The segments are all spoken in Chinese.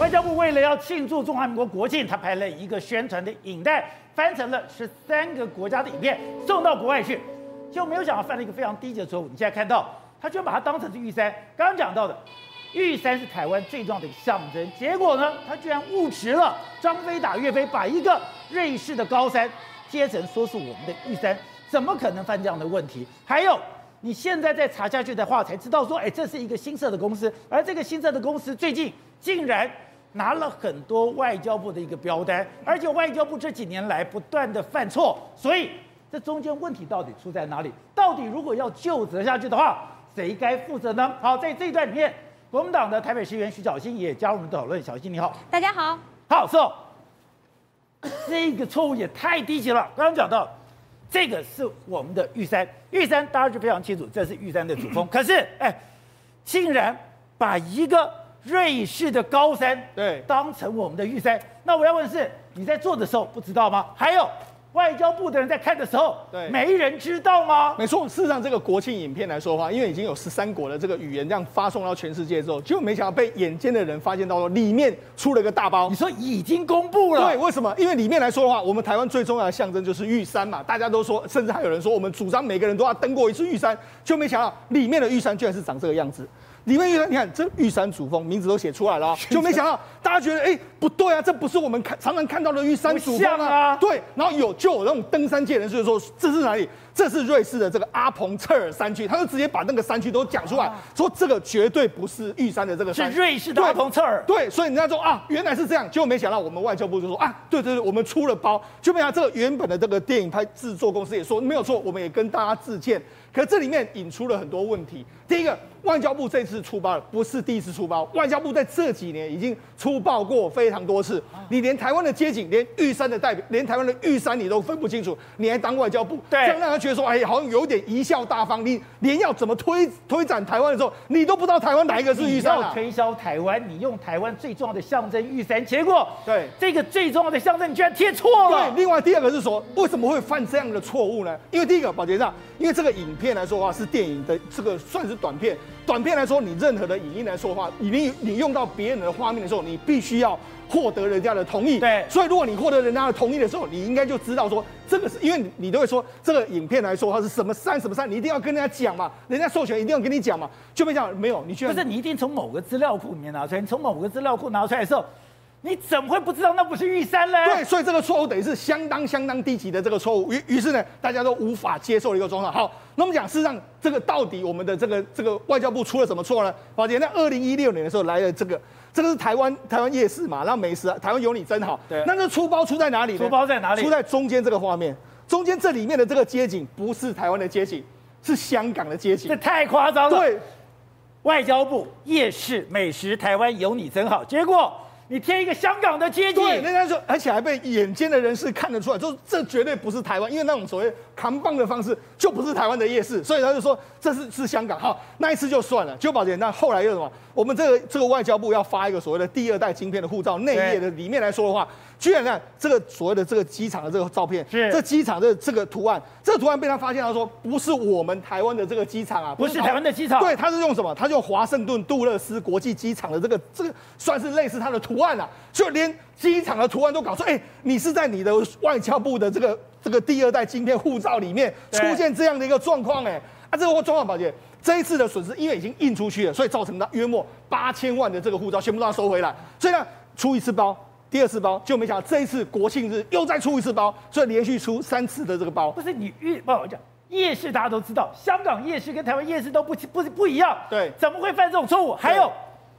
外交部为了要庆祝中华民国国庆，他拍了一个宣传的影带，翻成了十三个国家的影片，送到国外去。就没有想到犯了一个非常低级的错误。你现在看到，他居然把它当成是玉山。刚刚讲到的，玉山是台湾最重要的一个象征，结果呢，他居然误植了张飞打岳飞，把一个瑞士的高山接成说是我们的玉山，怎么可能犯这样的问题？还有，你现在再查下去的话，才知道说，哎，这是一个新设的公司，而这个新设的公司最近竟然。拿了很多外交部的一个标单，而且外交部这几年来不断的犯错，所以这中间问题到底出在哪里？到底如果要就责下去的话，谁该负责呢？好，在这一段里面，国民党的台北市议员徐小新也加入我们的讨论。小新你好，大家好。好，是哦，这个错误也太低级了。刚刚讲到，这个是我们的玉山，玉山大家就非常清楚，这是玉山的主峰。可是，哎，竟然把一个。瑞士的高山，对，当成我们的玉山。那我要问的是，你在做的时候不知道吗？还有外交部的人在看的时候，对，没人知道吗？没错，事实上这个国庆影片来说的话，因为已经有十三国的这个语言这样发送到全世界之后，结果没想到被眼尖的人发现到了里面出了个大包。你说已经公布了？对，为什么？因为里面来说的话，我们台湾最重要的象征就是玉山嘛，大家都说，甚至还有人说我们主张每个人都要登过一次玉山，就没想到里面的玉山居然是长这个样子。里面玉山，你看这玉山主峰名字都写出来了，就没想到大家觉得哎、欸、不对啊，这不是我们看常常看到的玉山主峰啊。对，然后有就有那种登山界人士就说，这是哪里？这是瑞士的这个阿彭策尔山区，他就直接把那个山区都讲出来，说这个绝对不是玉山的这个山，是瑞士的阿彭策尔。对，所以人家说啊，原来是这样，结果没想到我们外交部就说啊，对对对，我们出了包，就没想到这个原本的这个电影拍制作公司也说没有错，我们也跟大家致歉。可这里面引出了很多问题。第一个，外交部这次出包了，不是第一次出包。外交部在这几年已经出包过非常多次。你连台湾的街景，连玉山的代表，连台湾的玉山你都分不清楚，你还当外交部？对，这样让他觉得说，哎，好像有点贻笑大方。你连要怎么推推展台湾的时候，你都不知道台湾哪一个是玉山啊？推销台湾，你用台湾最重要的象征玉山，结果对这个最重要的象征，你居然贴错了。对，另外第二个是说，为什么会犯这样的错误呢？因为第一个，宝杰上，因为这个影片来说的话是电影的，这个算是短片。短片来说，你任何的影音来说的话，你你用到别人的画面的时候，你必须要获得人家的同意。对，所以如果你获得人家的同意的时候，你应该就知道说，这个是因为你你都会说这个影片来说它是什么山什么山，你一定要跟人家讲嘛，人家授权一定要跟你讲嘛，就没讲没有，你居然不是你一定从某个资料库里面拿出来，你从某个资料库拿出来的时候。你怎么会不知道那不是玉山呢？对，所以这个错误等于是相当相当低级的这个错误，于于是呢，大家都无法接受的一个状况。好，那我们讲事实上，这个到底我们的这个这个外交部出了什么错呢？宝杰，在二零一六年的时候来了这个，这个是台湾台湾夜市嘛，然后美食，台湾有你真好。对，那这出包出在哪里呢？出包在哪里？出在中间这个画面，中间这里面的这个街景不是台湾的街景，是香港的街景。这太夸张了。对，外交部夜市美食，台湾有你真好，结果。你贴一个香港的街景，对，人家说，而且还被眼尖的人士看得出来，就这绝对不是台湾，因为那种所谓扛棒的方式就不是台湾的夜市，所以他就说这是是香港。好，那一次就算了，就把人。那后来又什么？我们这个这个外交部要发一个所谓的第二代晶片的护照，内页的里面来说的话。居然看这个所谓的这个机场的这个照片，是这机场的这个图案，这个图案被他发现，他说不是我们台湾的这个机场啊，不是台湾的机场，对，他是用什么？他用华盛顿杜勒斯国际机场的这个这个算是类似它的图案啊，就连机场的图案都搞错。哎，你是在你的外交部的这个这个第二代晶片护照里面出现这样的一个状况，哎，啊，这个状况，宝姐，这一次的损失，因为已经印出去了，所以造成了约莫八千万的这个护照全部都要收回来，所以呢，出一次包。第二次包就没想到这一次国庆日又再出一次包，所以连续出三次的这个包。不是你预报讲夜市，大家都知道，香港夜市跟台湾夜市都不不不一样。对，怎么会犯这种错误？还有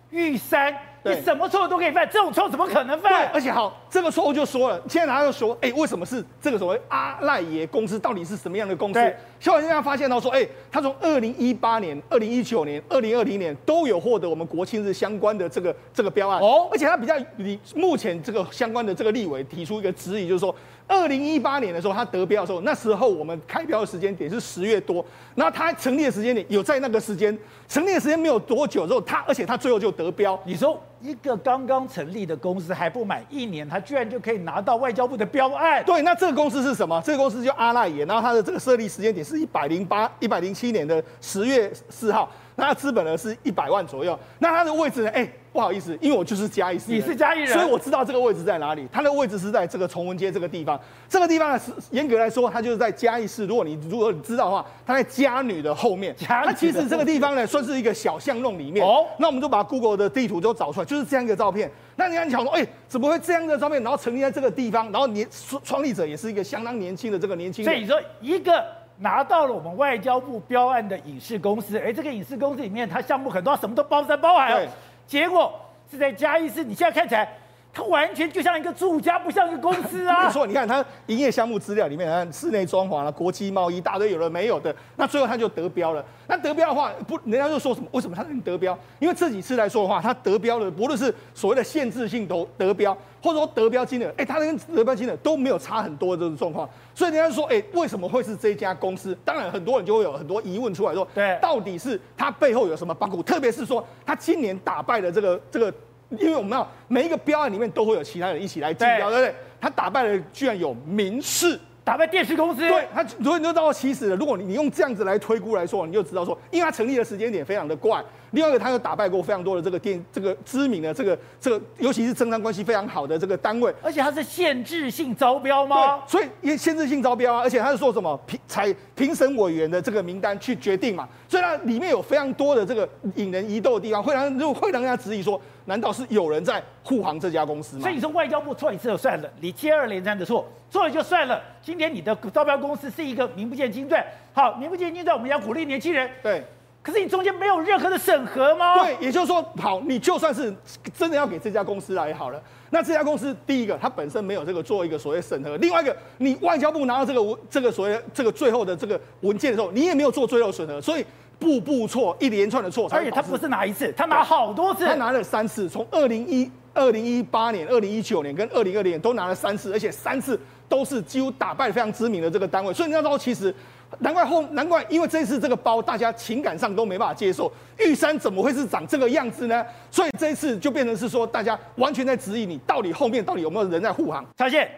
玉山。你什么错误都可以犯，这种错误怎么可能犯？对，而且好，这个错误就说了，现在大家就说，哎，为什么是这个所谓阿赖耶公司？到底是什么样的公司？消防员现在发现到说，哎，他从二零一八年、二零一九年、二零二零年都有获得我们国庆日相关的这个这个标案哦，而且他比较你目前这个相关的这个立委提出一个质疑，就是说。二零一八年的时候，他得标的时候，那时候我们开标的时间点是十月多，然后他成立的时间点有在那个时间，成立的时间没有多久之后，他而且他最后就得标。你说一个刚刚成立的公司还不满一年，他居然就可以拿到外交部的标案？对，那这个公司是什么？这个公司叫阿赖耶，然后它的这个设立时间点是一百零八、一百零七年的十月四号。那他资本额是一百万左右，那他的位置呢？哎、欸，不好意思，因为我就是嘉义市，你是嘉义人，所以我知道这个位置在哪里。他的位置是在这个崇文街这个地方，这个地方呢是严格来说，它就是在嘉义市。如果你如果你知道的话，它在嘉女的后面。那其实这个地方呢，算是一个小巷弄里面。哦，那我们就把 Google 的地图都找出来，就是这样一个照片。那你看，你想说，哎、欸，怎么会这样的照片？然后成立在这个地方，然后年创立者也是一个相当年轻的这个年轻人。所以你说一个。拿到了我们外交部标案的影视公司，哎，这个影视公司里面，它项目很多，什么都包山包海哦。结果是在嘉义市，你现在看起来。它完全就像一个住家，不像一个公司啊！没错，你看它营业项目资料里面，啊，室内装潢了，国际贸易，大堆有的没有的。那最后它就得标了。那得标的话，不，人家就说什么？为什么它能得标？因为这几次来说的话，它得标的，不论是所谓的限制性都得标，或者说得标金额，哎，它跟得标金额都没有差很多的这种状况。所以人家说，哎，为什么会是这家公司？当然，很多人就会有很多疑问出来说，对，到底是它背后有什么包袱？特别是说，它今年打败了这个这个。因为我们要每一个标案里面都会有其他人一起来竞标，对不对？他打败了，居然有民视打败电视公司。对他，所以你就知道，其实如果你你用这样子来推估来说，你就知道说，因为他成立的时间点非常的怪。另外一个，他又打败过非常多的这个电这个知名的这个这个，尤其是政商关系非常好的这个单位。而且他是限制性招标吗？对，所以也限制性招标啊，而且他是说什么评采评审委员的这个名单去决定嘛。所以它里面有非常多的这个引人疑窦的地方，会让就会让人家质疑说。难道是有人在护航这家公司吗？所以你说外交部错一次就算了，你接二连三的错，错了就算了。今天你的招标公司是一个名不见经传，好，名不见经传，我们要鼓励年轻人。对，可是你中间没有任何的审核吗？对，也就是说，好，你就算是真的要给这家公司来好了，那这家公司第一个，它本身没有这个做一个所谓审核；另外一个，你外交部拿到这个文这个所谓这个最后的这个文件的时候，你也没有做最后审核，所以。步步错，一连串的错，而且他不是拿一次，他拿好多次，他拿了三次，从二零一二零一八年、二零一九年跟二零二零年都拿了三次，而且三次都是几乎打败非常知名的这个单位，所以你知道其实难怪后难怪，因为这次这个包大家情感上都没办法接受，玉山怎么会是长这个样子呢？所以这一次就变成是说大家完全在质疑你到底后面到底有没有人在护航，小谢。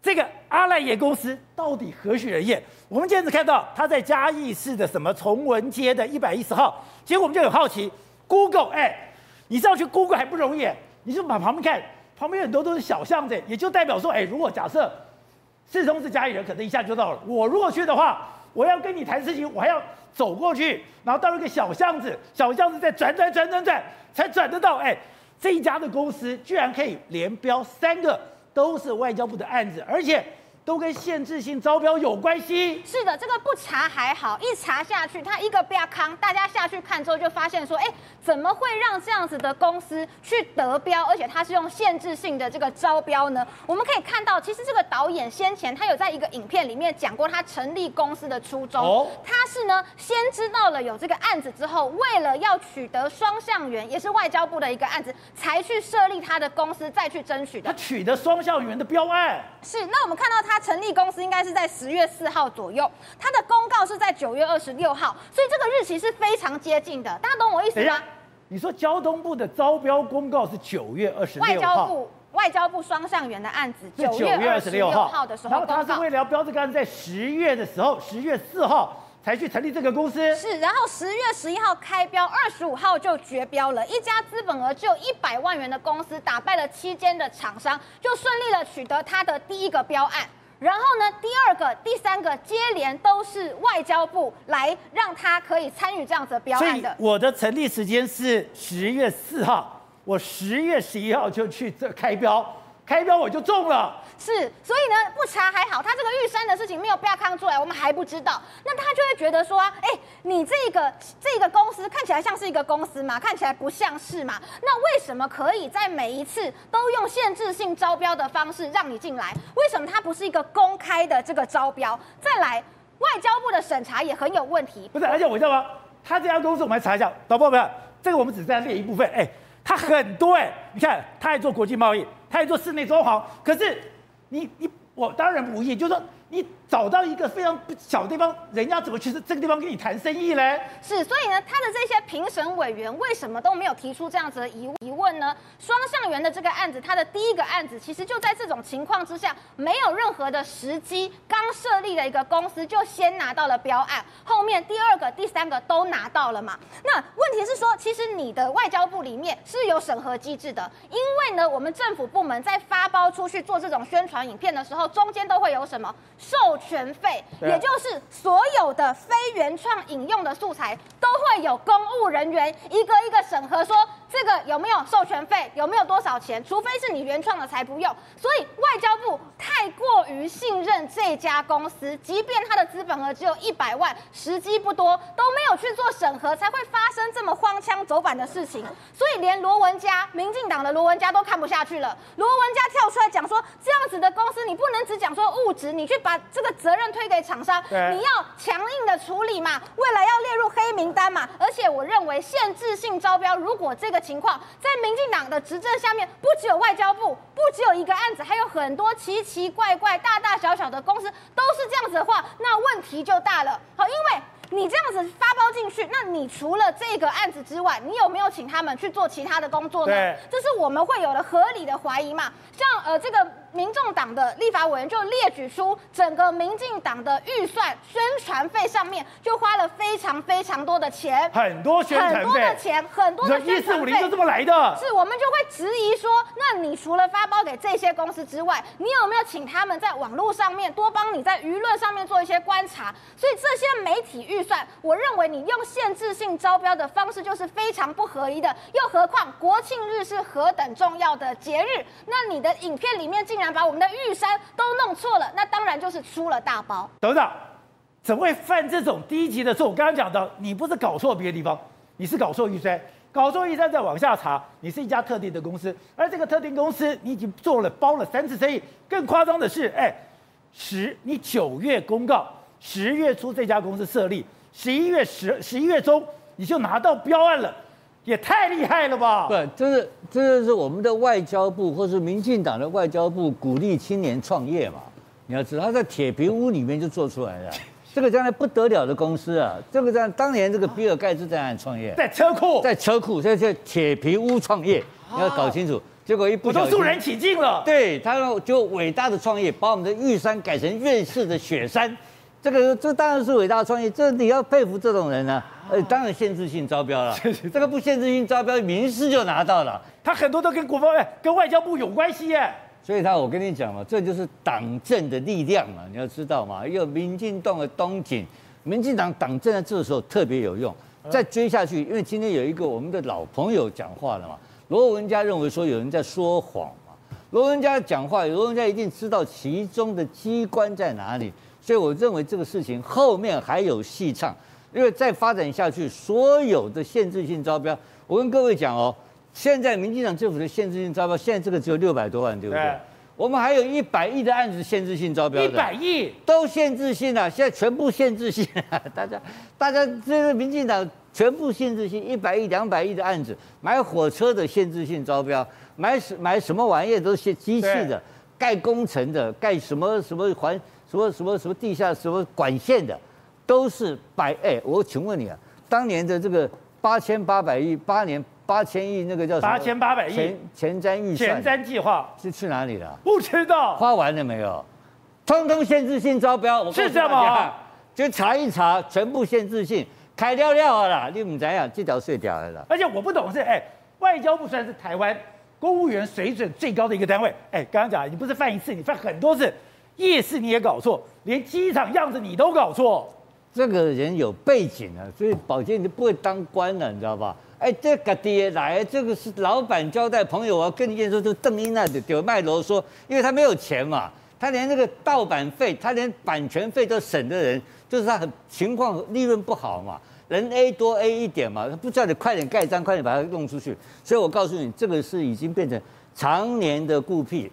这个阿赖耶公司到底何许人也？我们今天只看到他在嘉义市的什么崇文街的一百一十号，结果我们就很好奇，Google，哎，你上去 Google 还不容易，你就把旁边看，旁边很多都是小巷子，也就代表说，哎，如果假设世聪是嘉义人，可能一下就到了。我如果去的话，我要跟你谈事情，我还要走过去，然后到一个小巷子，小巷子再转转转转转，才转得到。哎，这一家的公司居然可以连标三个。都是外交部的案子，而且。都跟限制性招标有关系。是的，这个不查还好，一查下去，他一个不要康，大家下去看之后就发现说，哎，怎么会让这样子的公司去得标，而且他是用限制性的这个招标呢？我们可以看到，其实这个导演先前他有在一个影片里面讲过他成立公司的初衷。哦，他是呢先知道了有这个案子之后，为了要取得双向源，也是外交部的一个案子，才去设立他的公司，再去争取的。他取得双向源的标案。是，那我们看到他。成立公司应该是在十月四号左右，他的公告是在九月二十六号，所以这个日期是非常接近的。大家懂我意思吗？你说交通部的招标公告是九月二十六号，外交部外交部双向员的案子九月二十六号的时候，然后他是为了要标这个案子，在十月的时候，十月四号。才去成立这个公司是，然后十月十一号开标，二十五号就绝标了。一家资本额只有一百万元的公司，打败了七间的厂商，就顺利的取得他的第一个标案。然后呢，第二个、第三个接连都是外交部来让他可以参与这样子的标案的。我的成立时间是十月四号，我十月十一号就去这开标。开标我就中了，是，所以呢，不查还好，他这个玉山的事情没有标康出来，我们还不知道，那他就会觉得说，哎，你这个这个公司看起来像是一个公司嘛，看起来不像是嘛，那为什么可以在每一次都用限制性招标的方式让你进来？为什么它不是一个公开的这个招标？再来，外交部的审查也很有问题。不是，而且我知道吗？他这家公司我们来查一下，导播们，这个我们只在列一部分，哎。他很多哎，你看，他还做国际贸易，他还做室内装潢。可是你，你我当然不意，就是说你找到一个非常小的地方，人家怎么去这个地方跟你谈生意嘞？是，所以呢，他的这些评审委员为什么都没有提出这样子的疑疑问呢？双向园的这个案子，他的第一个案子，其实就在这种情况之下，没有任何的时机，刚设立的一个公司就先拿到了标案，后面第二个、第三个都拿到了嘛？那问题，其实你的外交部里面是有审核机制的，因为呢，我们政府部门在发包出去做这种宣传影片的时候，中间都会有什么？授权费，也就是所有的非原创引用的素材，都会有公务人员一个一个审核，说这个有没有授权费，有没有多少钱，除非是你原创的才不用。所以外交部太过于信任这家公司，即便它的资本额只有一百万，时机不多，都没有去做审核，才会发生这么荒腔走板的事情。所以连罗文嘉，民进党的罗文嘉都看不下去了，罗文嘉跳出来讲说，这样子的公司你不能只讲说物质，你去把。把这个责任推给厂商，你要强硬的处理嘛，未来要列入黑名单嘛。而且我认为限制性招标，如果这个情况在民进党的执政下面，不只有外交部，不只有一个案子，还有很多奇奇怪怪、大大小小的公司都是这样子的话，那问题就大了。好，因为你这样子发包进去，那你除了这个案子之外，你有没有请他们去做其他的工作呢？这是我们会有的合理的怀疑嘛。像呃这个。民众党的立法委员就列举出整个民进党的预算宣传费上面就花了非常非常多的钱，很多宣传费，很多的钱，很多的宣传费，一四五零就这么来的。是，我们就会质疑说，那你除了发包给这些公司之外，你有没有请他们在网络上面多帮你在舆论上面做一些观察？所以这些媒体预算，我认为你用限制性招标的方式就是非常不合宜的。又何况国庆日是何等重要的节日，那你的影片里面竟然。把我们的玉山都弄错了，那当然就是出了大包。等等怎么会犯这种低级的错？我刚刚讲到，你不是搞错别的地方，你是搞错玉山，搞错玉山再往下查，你是一家特定的公司，而这个特定公司你已经做了包了三次生意。更夸张的是，哎，十你九月公告，十月初这家公司设立，十一月十十一月中你就拿到标案了。也太厉害了吧！对，就是这就是我们的外交部，或是民进党的外交部鼓励青年创业嘛？你要知道，他在铁皮屋里面就做出来了，这个将来不得了的公司啊！这个在当年这个比尔盖茨在那创业，在车库，在车库，在在铁皮屋创业，你要搞清楚。结果一不小心，都肃然起敬了。对，他就伟大的创业，把我们的玉山改成瑞士的雪山。这个这当然是伟大的创业，这你要佩服这种人呢、啊。呃，当然限制性招标了。这个不限制性招标，民视就拿到了。他很多都跟国防、跟外交部有关系耶。所以他，我跟你讲嘛，这就是党政的力量嘛，你要知道嘛。有民进党的东景，民进党党政在这个时候特别有用。再追下去，因为今天有一个我们的老朋友讲话了嘛，罗文嘉认为说有人在说谎嘛。罗文嘉讲话，罗文嘉一定知道其中的机关在哪里。所以我认为这个事情后面还有戏唱，因为再发展下去，所有的限制性招标，我跟各位讲哦，现在民进党政府的限制性招标，现在这个只有六百多万，对不对？对，我们还有一百亿的案子限制性招标，一百亿都限制性了，现在全部限制性，大家大家这个民进党全部限制性，一百亿、两百亿的案子，买火车的限制性招标，买什买什么玩意都是机器的，盖工程的，盖什么什么环。什么什么什么地下什么管线的，都是百哎，我请问你啊，当年的这个八千八百亿，八年八千亿那个叫什么？八千八百亿前前瞻预算，前瞻计划是去哪里了？不知道，花完了没有？通通限制性招标，我是这样就查一查，全部限制性，开掉料了，你们怎样？这条碎掉了啦。而且我不懂是哎，外交部虽然是台湾公务员水准最高的一个单位，哎，刚刚讲你不是犯一次，你犯很多次。夜市你也搞错，连机场样子你都搞错，这个人有背景啊，所以宝健你就不会当官了，你知道吧？哎，这个爹来，这个是老板交代朋友啊，跟你讲说，就邓英那的丢卖楼说，因为他没有钱嘛，他连那个盗版费，他连版权费都省的人，就是他很情况利润不好嘛，人 A 多 A 一点嘛，他不叫你快点盖章，快点把它弄出去，所以我告诉你，这个是已经变成常年的固癖。